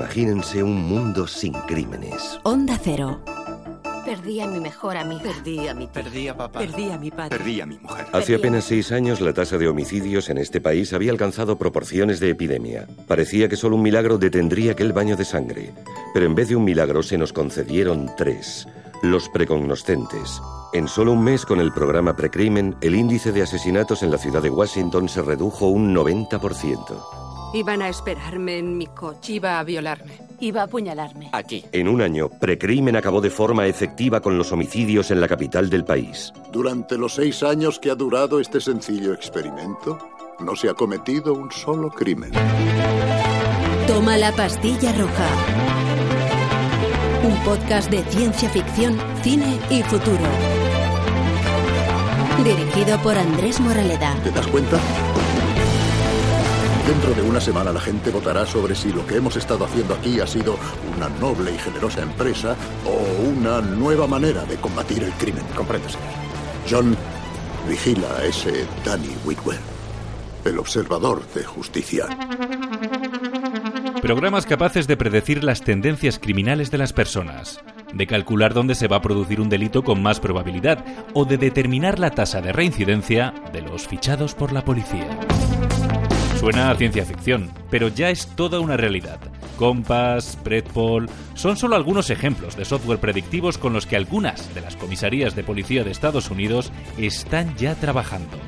Imagínense un mundo sin crímenes. Onda Cero. Perdí a mi mejor amiga. Perdí a mi tía. Perdí a papá. Perdí a mi padre. Perdí a mi mujer. Hace apenas seis años la tasa de homicidios en este país había alcanzado proporciones de epidemia. Parecía que solo un milagro detendría aquel baño de sangre. Pero en vez de un milagro se nos concedieron tres. Los precognoscentes. En solo un mes con el programa Precrimen, el índice de asesinatos en la ciudad de Washington se redujo un 90%. Iban a esperarme en mi coche. Iba a violarme. Iba a apuñalarme. Aquí. En un año, Precrimen acabó de forma efectiva con los homicidios en la capital del país. Durante los seis años que ha durado este sencillo experimento, no se ha cometido un solo crimen. Toma la pastilla roja. Un podcast de ciencia ficción, cine y futuro. Dirigido por Andrés Moraleda. ¿Te das cuenta? Dentro de una semana la gente votará sobre si lo que hemos estado haciendo aquí ha sido una noble y generosa empresa o una nueva manera de combatir el crimen. Comprendo, señor. John, vigila a ese Danny Whitwer, el observador de justicia. Programas capaces de predecir las tendencias criminales de las personas, de calcular dónde se va a producir un delito con más probabilidad o de determinar la tasa de reincidencia de los fichados por la policía. Suena a ciencia ficción, pero ya es toda una realidad. Compass, Predpol, son solo algunos ejemplos de software predictivos con los que algunas de las comisarías de policía de Estados Unidos están ya trabajando.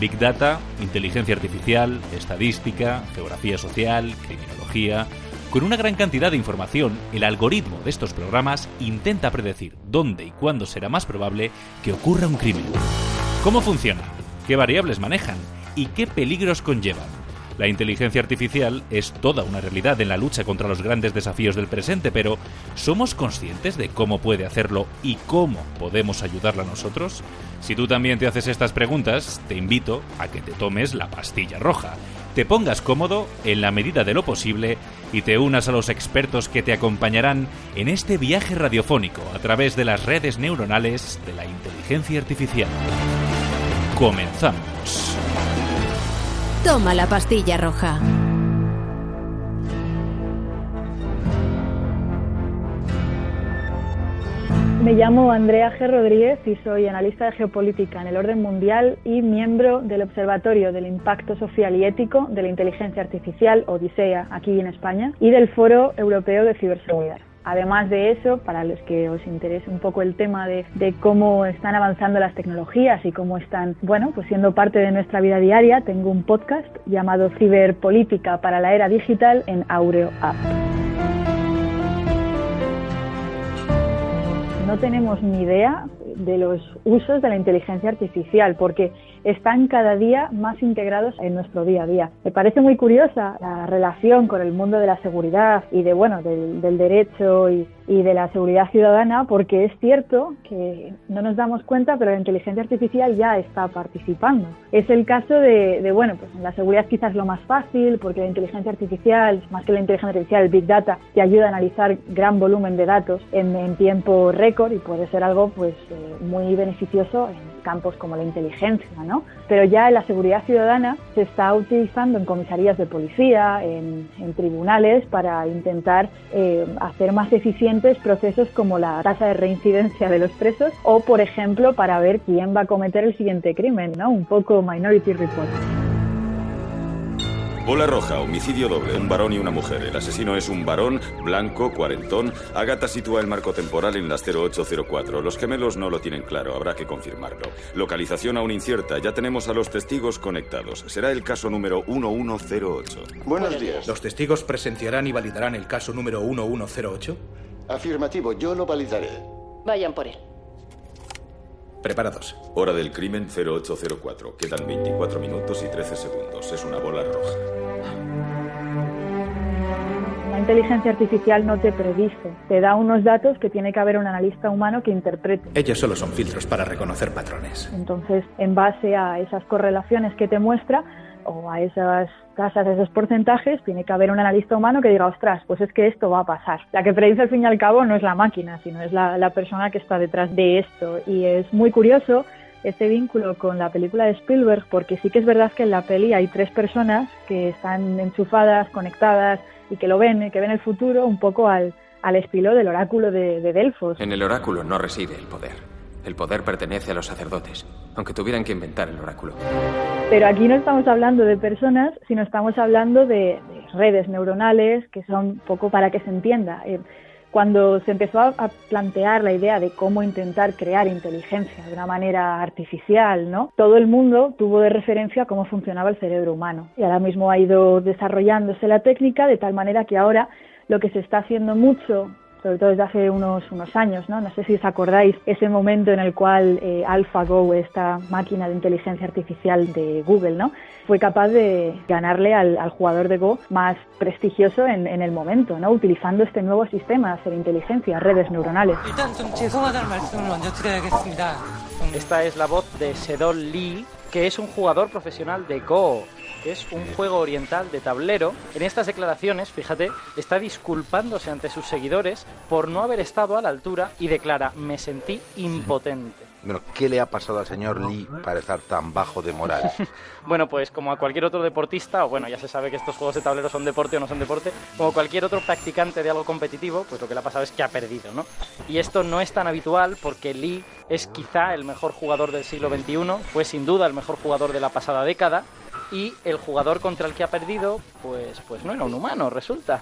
Big Data, inteligencia artificial, estadística, geografía social, criminología. Con una gran cantidad de información, el algoritmo de estos programas intenta predecir dónde y cuándo será más probable que ocurra un crimen. ¿Cómo funciona? ¿Qué variables manejan? ¿Y qué peligros conllevan? La inteligencia artificial es toda una realidad en la lucha contra los grandes desafíos del presente, pero ¿somos conscientes de cómo puede hacerlo y cómo podemos ayudarla nosotros? Si tú también te haces estas preguntas, te invito a que te tomes la pastilla roja, te pongas cómodo en la medida de lo posible y te unas a los expertos que te acompañarán en este viaje radiofónico a través de las redes neuronales de la inteligencia artificial. Comenzamos. Toma la pastilla roja. Me llamo Andrea G. Rodríguez y soy analista de geopolítica en el orden mundial y miembro del Observatorio del Impacto Social y Ético de la Inteligencia Artificial, Odisea, aquí en España, y del Foro Europeo de Ciberseguridad. Además de eso, para los que os interese un poco el tema de, cómo están avanzando las tecnologías y cómo están, bueno, pues siendo parte de nuestra vida diaria, tengo un podcast llamado Ciberpolítica para la Era Digital en Aureo App. No tenemos ni idea de los usos de la inteligencia artificial porque están cada día más integrados en nuestro día a día. Me parece muy curiosa la relación con el mundo de la seguridad y de bueno del, del derecho y, y, de la seguridad ciudadana porque es cierto que no nos damos cuenta pero la inteligencia artificial ya está participando. Es el caso de, bueno pues en la seguridad quizás lo más fácil porque la inteligencia artificial más que la inteligencia artificial el big data te ayuda a analizar gran volumen de datos en, en tiempo récord y puede ser algo pues eh, muy beneficioso en campos como la inteligencia, ¿no? Pero ya en la seguridad ciudadana se está utilizando en comisarías de policía, en, tribunales, para intentar eh, hacer más eficientes procesos como la tasa de reincidencia de los presos o, por ejemplo, para ver quién va a cometer el siguiente crimen, ¿no? Un poco Minority Report. Bola roja, homicidio doble, un varón y una mujer. El asesino es un varón, blanco, cuarentón. Agata sitúa el marco temporal en las 0804. Los gemelos no lo tienen claro, habrá que confirmarlo. Localización aún incierta, ya tenemos a los testigos conectados. Será el caso número 1108. Buenos días. ¿Los testigos presenciarán y validarán el caso número 1108? Afirmativo, yo lo validaré. Vayan por él. Preparados. Hora del crimen 0804. Quedan 24 minutos y 13 segundos. Es una bola roja. La inteligencia artificial no te predice, te da unos datos que tiene que haber un analista humano que interprete. Ellos solo son filtros para reconocer patrones. Entonces, en base a esas correlaciones que te muestra o a esas tasas, esos porcentajes, tiene que haber un analista humano que diga, ostras, pues es que esto va a pasar. La que predice al fin y al cabo no es la máquina, sino es la, persona que está detrás de esto. Y es muy curioso este vínculo con la película de Spielberg, porque sí que es verdad que en la peli hay tres personas que están enchufadas, conectadas y que lo ven, que ven el futuro un poco al, al estilo del oráculo de Delfos. En el oráculo no reside el poder. El poder pertenece a los sacerdotes, aunque tuvieran que inventar el oráculo. Pero aquí no estamos hablando de personas, sino estamos hablando de, de redes neuronales que son poco para que se entienda. Eh, cuando se empezó a, a, plantear la idea de cómo intentar crear inteligencia de una manera artificial, ¿no? Todo el mundo tuvo de referencia cómo funcionaba el cerebro humano. Y ahora mismo ha ido desarrollándose la técnica de tal manera que ahora lo que se está haciendo mucho sobre todo desde hace unos, unos años, ¿no? No sé si os acordáis ese momento en el cual eh, AlphaGo, esta máquina de inteligencia artificial de Google, ¿no? Fue capaz de ganarle al, al jugador de Go más prestigioso en, en, el momento, ¿no? Utilizando este nuevo sistema de inteligencia, redes neuronales. Esta es la voz de Sedol Lee, que es un jugador profesional de Go es un juego oriental de tablero. En estas declaraciones, fíjate, está disculpándose ante sus seguidores por no haber estado a la altura y declara, me sentí impotente. Bueno, ¿qué le ha pasado al señor Lee para estar tan bajo de moral? bueno, pues como a cualquier otro deportista, o bueno, ya se sabe que estos juegos de tablero son deporte o no son deporte, como cualquier otro practicante de algo competitivo, pues lo que le ha pasado es que ha perdido, ¿no? Y esto no es tan habitual porque Lee es quizá el mejor jugador del siglo XXI, fue sin duda el mejor jugador de la pasada década, y el jugador contra el que ha perdido, pues, pues no era un humano, resulta.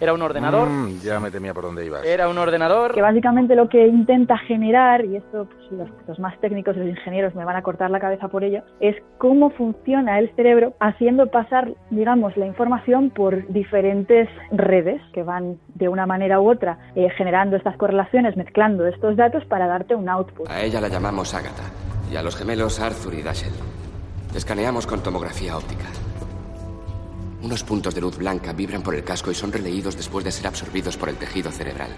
Era un ordenador. Mm, ya me temía por dónde ibas. Era un ordenador. Que básicamente lo que intenta generar, y esto pues, los, los, más técnicos, los ingenieros, me van a cortar la cabeza por ello, es cómo funciona el cerebro haciendo pasar, digamos, la información por diferentes redes que van de una manera u otra eh, generando estas correlaciones, mezclando estos datos para darte un output. A ella la llamamos Agatha y a los gemelos Arthur y Dashiell. Escaneamos con tomografía óptica. Unos puntos de luz blanca vibran por el casco y son releídos después de ser absorbidos por el tejido cerebral.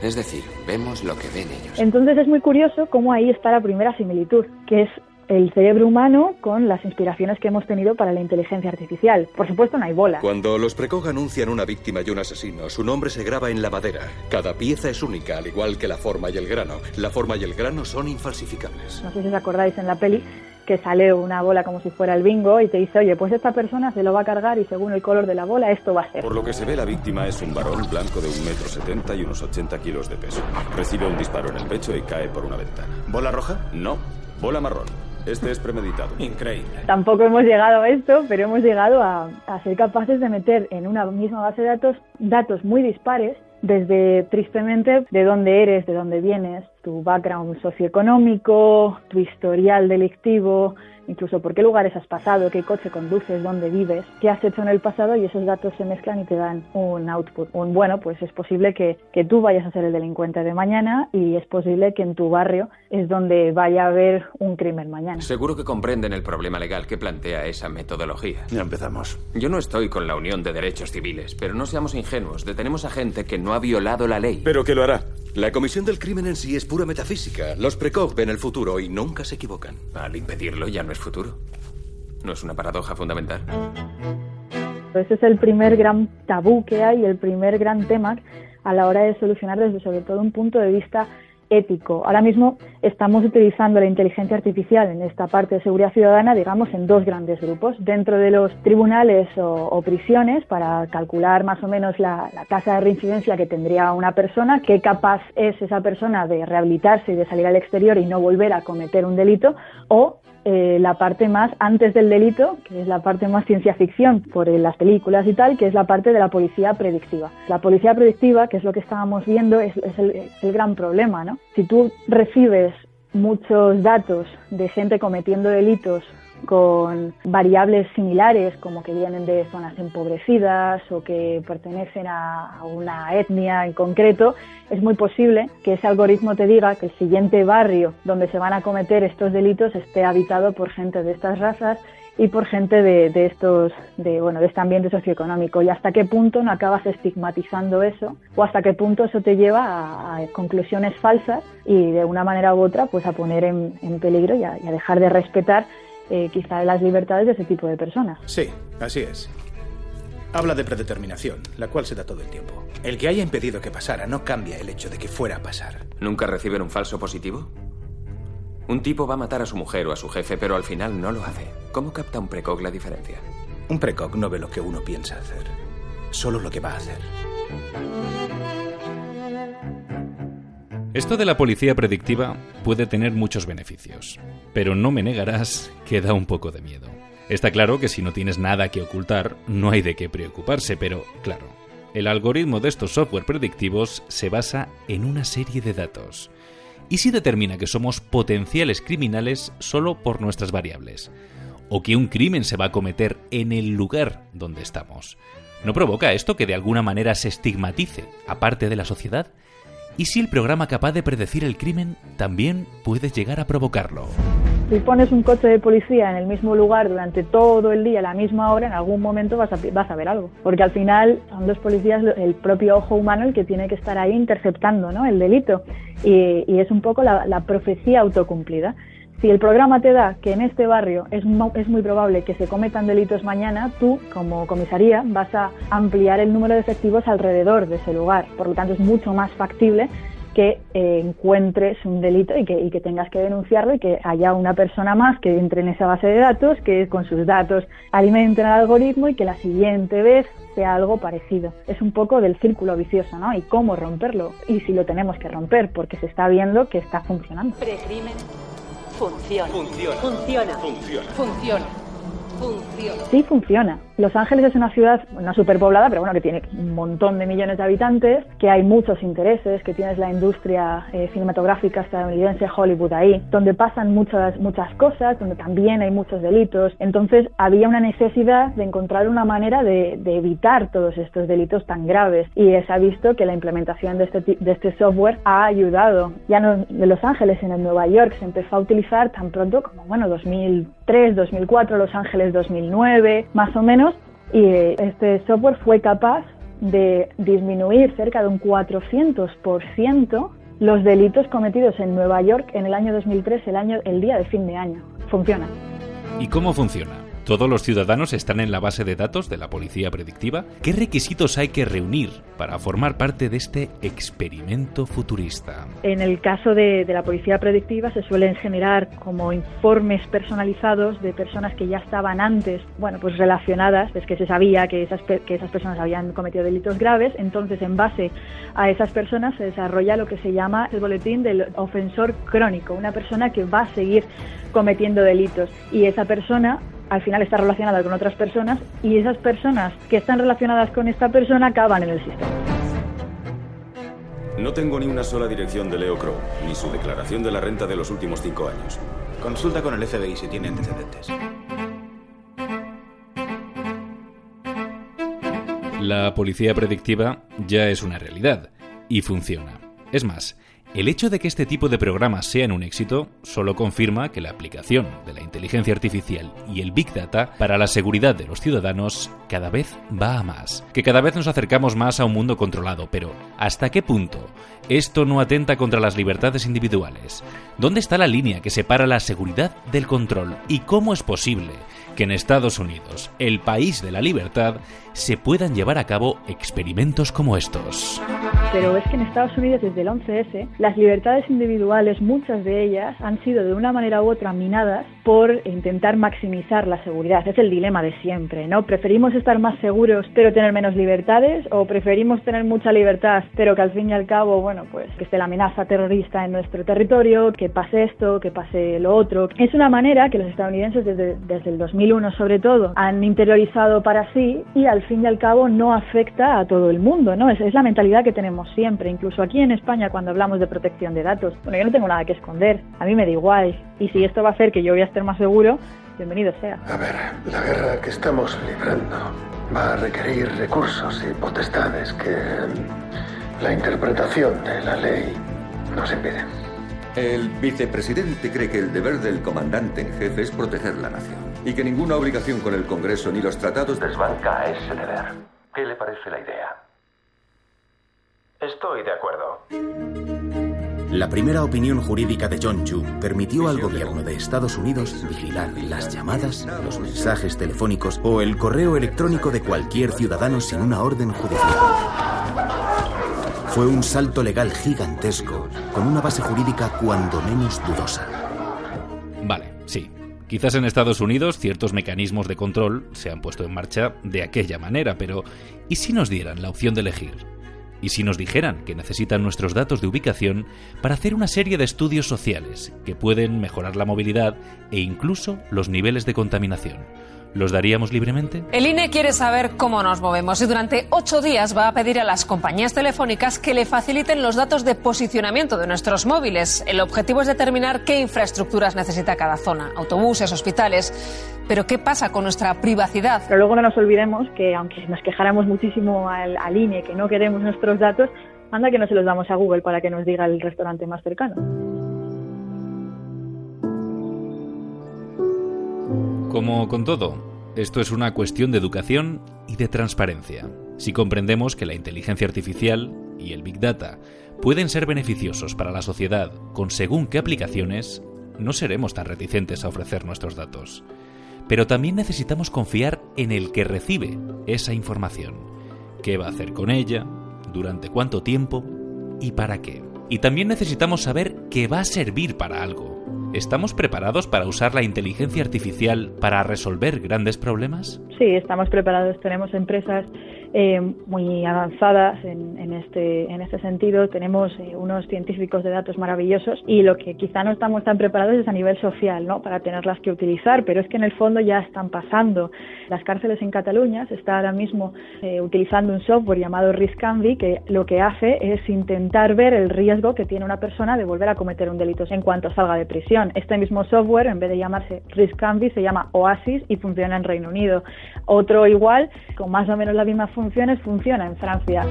Es decir, vemos lo que ven ellos. Entonces es muy curioso cómo ahí está la primera similitud, que es el cerebro humano con las inspiraciones que hemos tenido para la inteligencia artificial. Por supuesto, no hay bola. Cuando los precog anuncian una víctima y un asesino, su nombre se graba en la madera. Cada pieza es única, al igual que la forma y el grano. La forma y el grano son infalsificables. No sé si os acordáis en la peli que sale una bola como si fuera el bingo y te dice, oye, pues esta persona se lo va a cargar y según el color de la bola esto va a ser. Por lo que se ve, la víctima es un varón blanco de un metro setenta y unos 80 kilos de peso. Recibe un disparo en el pecho y cae por una ventana. ¿Bola roja? No, bola marrón. Este es premeditado. Increíble. Tampoco hemos llegado a esto, pero hemos llegado a, a ser capaces de meter en una misma base de datos datos muy dispares desde tristemente de dónde eres, de dónde vienes, tu background socioeconómico, tu historial delictivo, incluso por qué lugares has pasado, qué coche conduces, dónde vives, qué has hecho en el pasado y esos datos se mezclan y te dan un output. Un bueno, pues es posible que, que tú vayas a ser el delincuente de mañana y es posible que en tu barrio es donde vaya a haber un crimen mañana. Seguro que comprenden el problema legal que plantea esa metodología. Ya empezamos. Yo no estoy con la Unión de Derechos Civiles, pero no seamos ingenuos. Detenemos a gente que no ha violado la ley. Pero que lo hará. La comisión del crimen en sí es pura metafísica. Los precog ven el futuro y nunca se equivocan. Al impedirlo ya no es futuro. ¿No es una paradoja fundamental? Ese es el primer gran tabú que hay, el primer gran tema a la hora de solucionar desde sobre todo un punto de vista ético. Ahora mismo estamos utilizando la inteligencia artificial en esta parte de seguridad ciudadana, digamos, en dos grandes grupos. Dentro de los tribunales o, o prisiones, para calcular más o menos la, la, tasa de reincidencia que tendría una persona, qué capaz es esa persona de rehabilitarse y de salir al exterior y no volver a cometer un delito, o eh, la parte más antes del delito, que es la parte más ciencia ficción por las películas y tal, que es la parte de la policía predictiva. La policía predictiva, que es lo que estábamos viendo, es, es el, el gran problema, ¿no? Si tú recibes muchos datos de gente cometiendo delitos con variables similares como que vienen de zonas empobrecidas o que pertenecen a, una etnia en concreto, es muy posible que ese algoritmo te diga que el siguiente barrio donde se van a cometer estos delitos esté habitado por gente de estas razas y por gente de, de, estos, de, bueno, de este ambiente socioeconómico. Y hasta qué punto no acabas estigmatizando eso, o hasta qué punto eso te lleva a, conclusiones falsas y de una manera u otra, pues a poner en, peligro y a dejar de respetar eh, quizá las libertades de ese tipo de personas. Sí, así es. Habla de predeterminación, la cual se da todo el tiempo. El que haya impedido que pasara no cambia el hecho de que fuera a pasar. ¿Nunca reciben un falso positivo? Un tipo va a matar a su mujer o a su jefe, pero al final no lo hace. ¿Cómo capta un precog la diferencia? Un precog no ve lo que uno piensa hacer. solo lo que va a hacer. Esto de la policía predictiva puede tener muchos beneficios, pero no me negarás que da un poco de miedo. Está claro que si no tienes nada que ocultar, no hay de qué preocuparse, pero claro, el algoritmo de estos software predictivos se basa en una serie de datos. ¿Y si determina que somos potenciales criminales solo por nuestras variables? ¿O que un crimen se va a cometer en el lugar donde estamos? ¿No provoca esto que de alguna manera se estigmatice a parte de la sociedad? ¿Y si el programa capaz de predecir el crimen también puede llegar a provocarlo? Si pones un coche de policía en el mismo lugar durante todo el día, a la misma hora, en algún momento vas a, vas a ver algo. Porque al final son dos policías, el propio ojo humano, el que tiene que estar ahí interceptando ¿no? el delito. Y, y es un poco la, la profecía autocumplida. Si el programa te da que en este barrio es, es, muy probable que se cometan delitos mañana, tú, como comisaría, vas a ampliar el número de efectivos alrededor de ese lugar. Por lo tanto, es mucho más factible que eh, encuentres un delito y que, y que, tengas que denunciarlo y que haya una persona más que entre en esa base de datos, que con sus datos alimenten al algoritmo y que la siguiente vez sea algo parecido. Es un poco del círculo vicioso, ¿no? Y cómo romperlo y si lo tenemos que romper, porque se está viendo que está funcionando. Precrimen funciona. Funciona. Funciona. Funciona. Funciona. Funciona. Sí, funciona. Los Ángeles es una ciudad, una superpoblada, pero bueno, que tiene un montón de millones de habitantes, que hay muchos intereses, que tienes la industria eh, cinematográfica estadounidense Hollywood ahí, donde pasan muchas, muchas cosas, donde también hay muchos delitos. Entonces había una necesidad de encontrar una manera de, evitar todos estos delitos tan graves. Y se ha visto que la implementación de este, este software ha ayudado. Ya no de Los Ángeles, en el Nueva York se empezó a utilizar tan pronto como, bueno, 2003, 2004, Los Ángeles 2009, más o menos y este software fue capaz de disminuir cerca de un 400% los delitos cometidos en Nueva York en el año 2003, el, año, el día de fin de año. Funciona. ¿Y cómo funciona? ¿Todos los ciudadanos están en la base de datos de la policía predictiva? ¿Qué requisitos hay que reunir para formar parte de este experimento futurista? En el caso de, la policía predictiva se suelen generar como informes personalizados de personas que ya estaban antes, bueno, pues relacionadas, es que se sabía que esas, que esas personas habían cometido delitos graves, entonces en base a esas personas se desarrolla lo que se llama el boletín del ofensor crónico, una persona que va a seguir cometiendo delitos y esa persona al final está relacionada con otras personas y esas personas que están relacionadas con esta persona acaban en el sistema. No tengo ni una sola dirección de Leo Crow, ni su declaración de la renta de los últimos cinco años. Consulta con el FBI si tiene antecedentes. La policía predictiva ya es una realidad y funciona. Es más, el hecho de que este tipo de programas sean un éxito solo confirma que la aplicación de la inteligencia artificial y el Big Data para la seguridad de los ciudadanos cada vez va a más, que cada vez nos acercamos más a un mundo controlado, pero ¿hasta qué punto esto no atenta contra las libertades individuales? ¿Dónde está la línea que separa la seguridad del control? ¿Y cómo es posible que en Estados Unidos, el país de la libertad, se puedan llevar a cabo experimentos como estos? Pero es que en Estados Unidos desde el 11S las libertades individuales, muchas de ellas, han sido de una manera u otra minadas por intentar maximizar la seguridad. Es el dilema de siempre, ¿no? ¿Preferimos estar más seguros pero tener menos libertades o preferimos tener mucha libertad pero que al fin y al cabo, bueno, pues que esté la amenaza terrorista en nuestro territorio, que pase esto, que pase lo otro? Es una manera que los estadounidenses desde, desde el 2001 sobre todo han interiorizado para sí y al fin y al cabo no afecta a todo el mundo, ¿no? Es, es la mentalidad que tenemos siempre, incluso aquí en España cuando hablamos de protección de datos. Bueno, yo no tengo nada que esconder, a mí me da igual. Y si esto va a hacer que yo voy a estar más seguro, bienvenido sea. A ver, la guerra que estamos librando va a requerir recursos y potestades que la interpretación de la ley nos impide. El vicepresidente cree que el deber del comandante en jefe es proteger la nación y que ninguna obligación con el Congreso ni los tratados desbanca a ese deber. ¿Qué le parece la idea? Estoy de acuerdo. La primera opinión jurídica de John Chu permitió al gobierno de Estados Unidos vigilar las llamadas, los mensajes telefónicos o el correo electrónico de cualquier ciudadano sin una orden judicial. Fue un salto legal gigantesco, con una base jurídica cuando menos dudosa. Vale, sí. Quizás en Estados Unidos ciertos mecanismos de control se han puesto en marcha de aquella manera, pero ¿y si nos dieran la opción de elegir? ¿Y si nos dijeran que necesitan nuestros datos de ubicación para hacer una serie de estudios sociales que pueden mejorar la movilidad e incluso los niveles de contaminación? ¿Los daríamos libremente? El INE quiere saber cómo nos movemos y durante ocho días va a pedir a las compañías telefónicas que le faciliten los datos de posicionamiento de nuestros móviles. El objetivo es determinar qué infraestructuras necesita cada zona, autobuses, hospitales. Pero ¿qué pasa con nuestra privacidad? Pero luego no nos olvidemos que aunque nos quejáramos muchísimo al, al INE que no queremos nuestros datos, anda que no se los damos a Google para que nos diga el restaurante más cercano. Como con todo, esto es una cuestión de educación y de transparencia. Si comprendemos que la inteligencia artificial y el Big Data pueden ser beneficiosos para la sociedad con según qué aplicaciones, no seremos tan reticentes a ofrecer nuestros datos. Pero también necesitamos confiar en el que recibe esa información. ¿Qué va a hacer con ella? ¿Durante cuánto tiempo? ¿Y para qué? Y también necesitamos saber que va a servir para algo. ¿Estamos preparados para usar la inteligencia artificial para resolver grandes problemas? Sí, estamos preparados. Tenemos empresas eh, muy avanzadas en, en, este, en este sentido. Tenemos eh, unos científicos de datos maravillosos y lo que quizá no estamos tan preparados es a nivel social, ¿no? Para tenerlas que utilizar, pero es que en el fondo ya están pasando. Las cárceles en Cataluña se está ahora mismo eh, utilizando un software llamado Riscanvi que lo que hace es intentar ver el riesgo que tiene una persona de volver a cometer un delito en cuanto salga de prisión. Este mismo software, en vez de llamarse Riscanvi, se llama Oasis y funciona en Reino Unido. Otro igual, con más o menos la misma funciones, funciona en Francia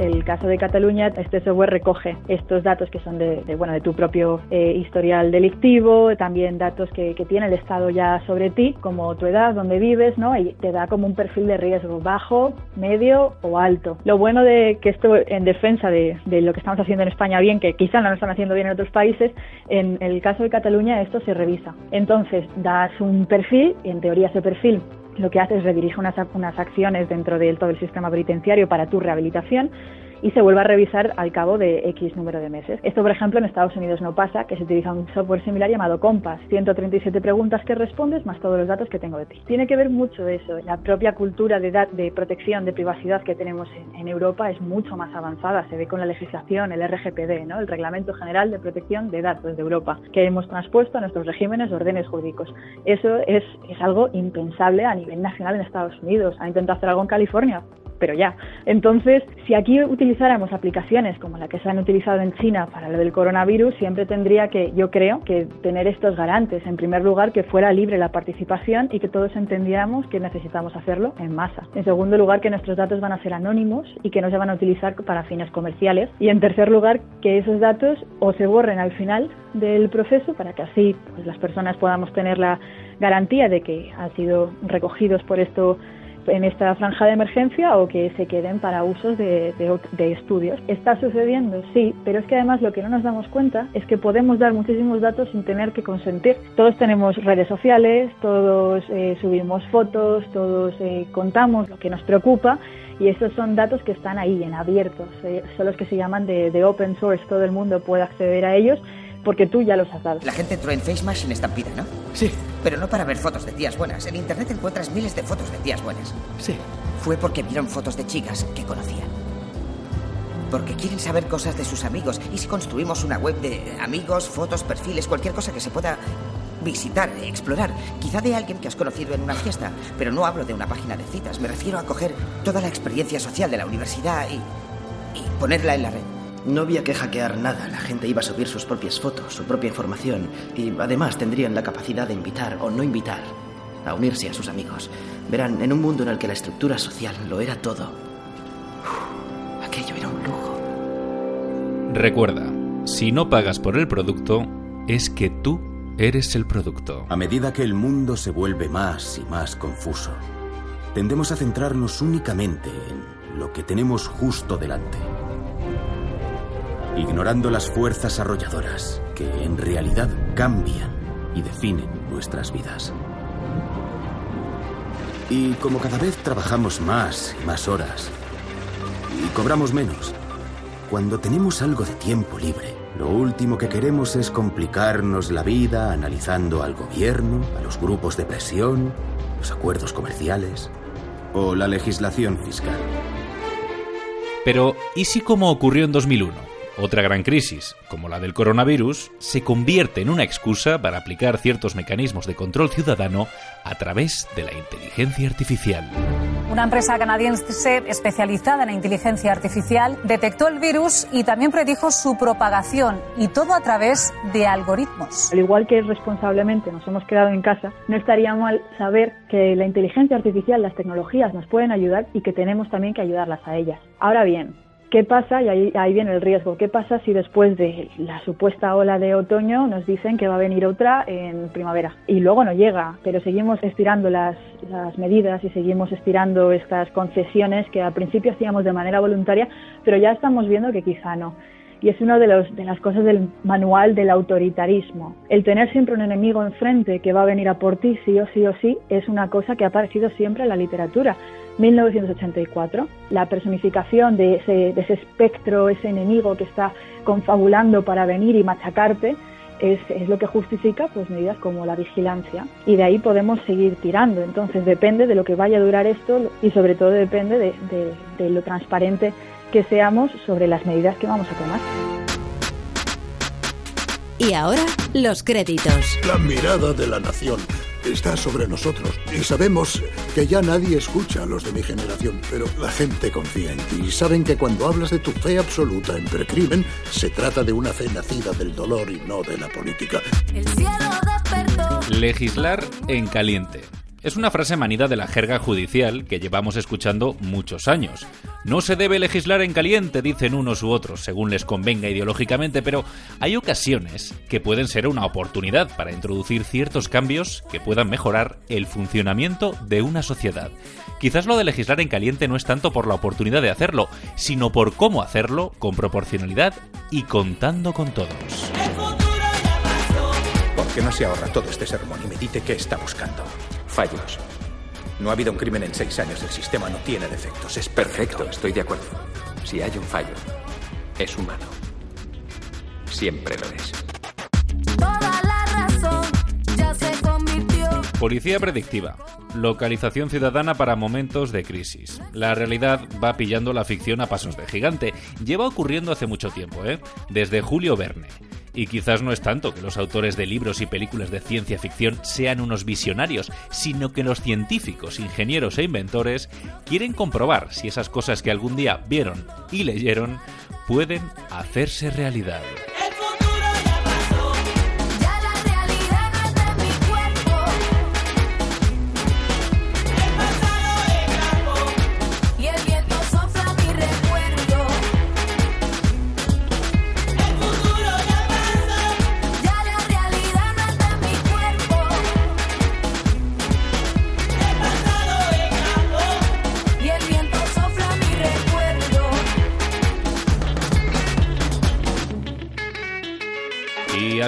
el caso de Cataluña, este software recoge estos datos que son de, de bueno, de tu propio eh, historial delictivo, también datos que, que, tiene el Estado ya sobre ti, como tu edad, dónde vives, ¿no? Y te da como un perfil de riesgo bajo, medio o alto. Lo bueno de que esto, en defensa de, de lo que estamos haciendo en España bien, que quizá no lo están haciendo bien en otros países, en el caso de Cataluña esto se revisa. Entonces, das un perfil y en teoría ese perfil lo que hace es redirige unas, unas acciones dentro de todo el sistema penitenciario para tu rehabilitación y se vuelve a revisar al cabo de X número de meses. Esto, por ejemplo, en Estados Unidos no pasa, que se utiliza un software similar llamado Compass. 137 preguntas que respondes más todos los datos que tengo de ti. Tiene que ver mucho de eso. La propia cultura de, de protección, de privacidad que tenemos en, Europa es mucho más avanzada. Se ve con la legislación, el RGPD, ¿no? el Reglamento General de Protección de Datos de Europa, que hemos transpuesto a nuestros regímenes órdenes jurídicos. Eso es, es algo impensable a nivel nacional en Estados Unidos. Ha intentado hacer algo en California, pero ya. Entonces, si aquí utilizáramos aplicaciones como la que se han utilizado en China para lo del coronavirus, siempre tendría que, yo creo, que tener estos garantes. En primer lugar, que fuera libre la participación y que todos entendiéramos que necesitamos hacerlo en masa. En segundo lugar, que nuestros datos van a ser anónimos y que no se van a utilizar para fines comerciales. Y en tercer lugar, que esos datos o se borren al final del proceso para que así pues, las personas podamos tener la garantía de que han sido recogidos por esto en esta franja de emergencia o que se queden para usos de, de, estudios. ¿Está sucediendo? Sí, pero es que además lo que no nos damos cuenta es que podemos dar muchísimos datos sin tener que consentir. Todos tenemos redes sociales, todos eh, subimos fotos, todos eh, contamos lo que nos preocupa y estos son datos que están ahí en abiertos, son los que se llaman de, de open source, todo el mundo puede acceder a ellos porque tú ya los has dado. La gente entró en FaceMash sin estampida, ¿no? Sí. Pero no para ver fotos de tías buenas. En Internet encuentras miles de fotos de tías buenas. Sí. Fue porque vieron fotos de chicas que conocían. Porque quieren saber cosas de sus amigos. Y si construimos una web de amigos, fotos, perfiles, cualquier cosa que se pueda visitar, explorar, quizá de alguien que has conocido en una fiesta, pero no hablo de una página de citas, me refiero a coger toda la experiencia social de la universidad y, y ponerla en la red. No había que hackear nada, la gente iba a subir sus propias fotos, su propia información y además tendrían la capacidad de invitar o no invitar a unirse a sus amigos. Verán, en un mundo en el que la estructura social lo era todo, uf, aquello era un lujo. Recuerda, si no pagas por el producto, es que tú eres el producto. A medida que el mundo se vuelve más y más confuso, tendemos a centrarnos únicamente en lo que tenemos justo delante ignorando las fuerzas arrolladoras que en realidad cambian y definen nuestras vidas. Y como cada vez trabajamos más y más horas y cobramos menos, cuando tenemos algo de tiempo libre, Lo último que queremos es complicarnos la vida analizando al gobierno, a los grupos de presión, los acuerdos comerciales o la legislación fiscal. Pero, ¿y si como ocurrió en 2001? Otra gran crisis, como la del coronavirus, se convierte en una excusa para aplicar ciertos mecanismos de control ciudadano a través de la inteligencia artificial. Una empresa canadiense especializada en inteligencia artificial detectó el virus y también predijo su propagación, y todo a través de algoritmos. Al igual que responsablemente nos hemos quedado en casa, no estaría mal saber que la inteligencia artificial, las tecnologías nos pueden ayudar y que tenemos también que ayudarlas a ellas. Ahora bien, ¿Qué pasa? Y ahí, ahí, viene el riesgo. ¿Qué pasa si después de la supuesta ola de otoño nos dicen que va a venir otra en primavera? Y luego no llega, pero seguimos estirando las, las medidas y seguimos estirando estas concesiones que al principio hacíamos de manera voluntaria, pero ya estamos viendo que quizá no. Y es una de, de las cosas del manual del autoritarismo. El tener siempre un enemigo enfrente que va a venir a por ti sí o sí o sí es una cosa que ha aparecido siempre en la literatura. 1984, la personificación de ese, de ese espectro, ese enemigo que está confabulando para venir y machacarte, es, es, lo que justifica pues medidas como la vigilancia y de ahí podemos seguir tirando entonces depende de lo que vaya a durar esto y sobre todo depende de, de, de lo transparente que seamos sobre las medidas que vamos a tomar. Y ahora, los créditos. La mirada de la nación está sobre nosotros y sabemos que ya nadie escucha a los de mi generación, pero la gente confía en ti y saben que cuando hablas de tu fe absoluta en precrimen, se trata de una fe nacida del dolor y no de la política. El cielo despertó. Legislar en caliente. Es una frase manida de la jerga judicial que llevamos escuchando muchos años. No se debe legislar en caliente, dicen unos u otros, según les convenga ideológicamente, pero hay ocasiones que pueden ser una oportunidad para introducir ciertos cambios que puedan mejorar el funcionamiento de una sociedad. Quizás lo de legislar en caliente no es tanto por la oportunidad de hacerlo, sino por cómo hacerlo con proporcionalidad y contando con todos. ¿Por qué no se ahorra todo este sermón y me dice qué está buscando? Fallos. No ha habido un crimen en seis años. El sistema no tiene defectos. Es perfecto. perfecto. Estoy de acuerdo. Si hay un fallo, es humano. Siempre lo es. Toda la razón ya se convirtió. Policía predictiva. Localización ciudadana para momentos de crisis. La realidad va pillando la ficción a pasos de gigante. Lleva ocurriendo hace mucho tiempo, ¿eh? Desde Julio Verne. Y quizás no es tanto que los autores de libros y películas de ciencia ficción sean unos visionarios, sino que los científicos, ingenieros e inventores quieren comprobar si esas cosas que algún día vieron y leyeron pueden hacerse realidad.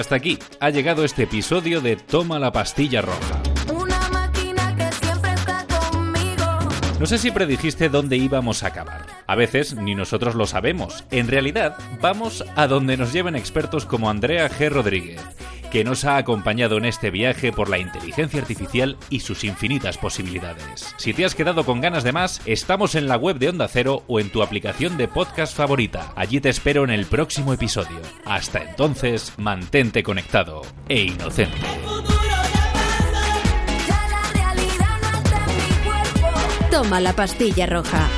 Hasta aquí ha llegado este episodio de Toma la pastilla roja. Una máquina que siempre está conmigo. No sé si predijiste dónde íbamos a acabar. A veces ni nosotros lo sabemos. En realidad, vamos a donde nos lleven expertos como Andrea G. Rodríguez, que nos ha acompañado en este viaje por la inteligencia artificial y sus infinitas posibilidades. Si te has quedado con ganas de más, estamos en la web de Onda Cero o en tu aplicación de podcast favorita. Allí te espero en el próximo episodio. Hasta entonces, mantente conectado e inocente. Toma la pastilla roja.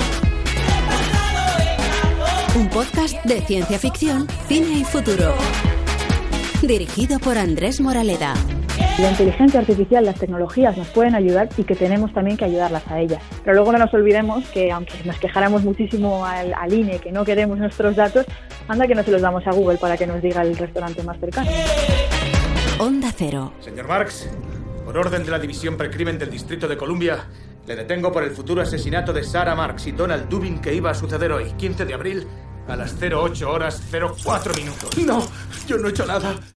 Un podcast de ciencia ficción, cine y futuro. Dirigido por Andrés Moraleda. La inteligencia artificial, las tecnologías nos pueden ayudar y que tenemos también que ayudarlas a ellas. Pero luego no nos olvidemos que aunque nos quejáramos muchísimo al, al INE que no queremos nuestros datos, anda que no se los damos a Google para que nos diga el restaurante más cercano. Onda Cero. Señor Marx, por orden de la División Precrimen del Distrito de Columbia, le detengo por el futuro asesinato de Sarah Marx y Donald Dubin que iba a suceder hoy, 15 de abril, a las 08 horas 04 minutos. No, yo no he hecho nada.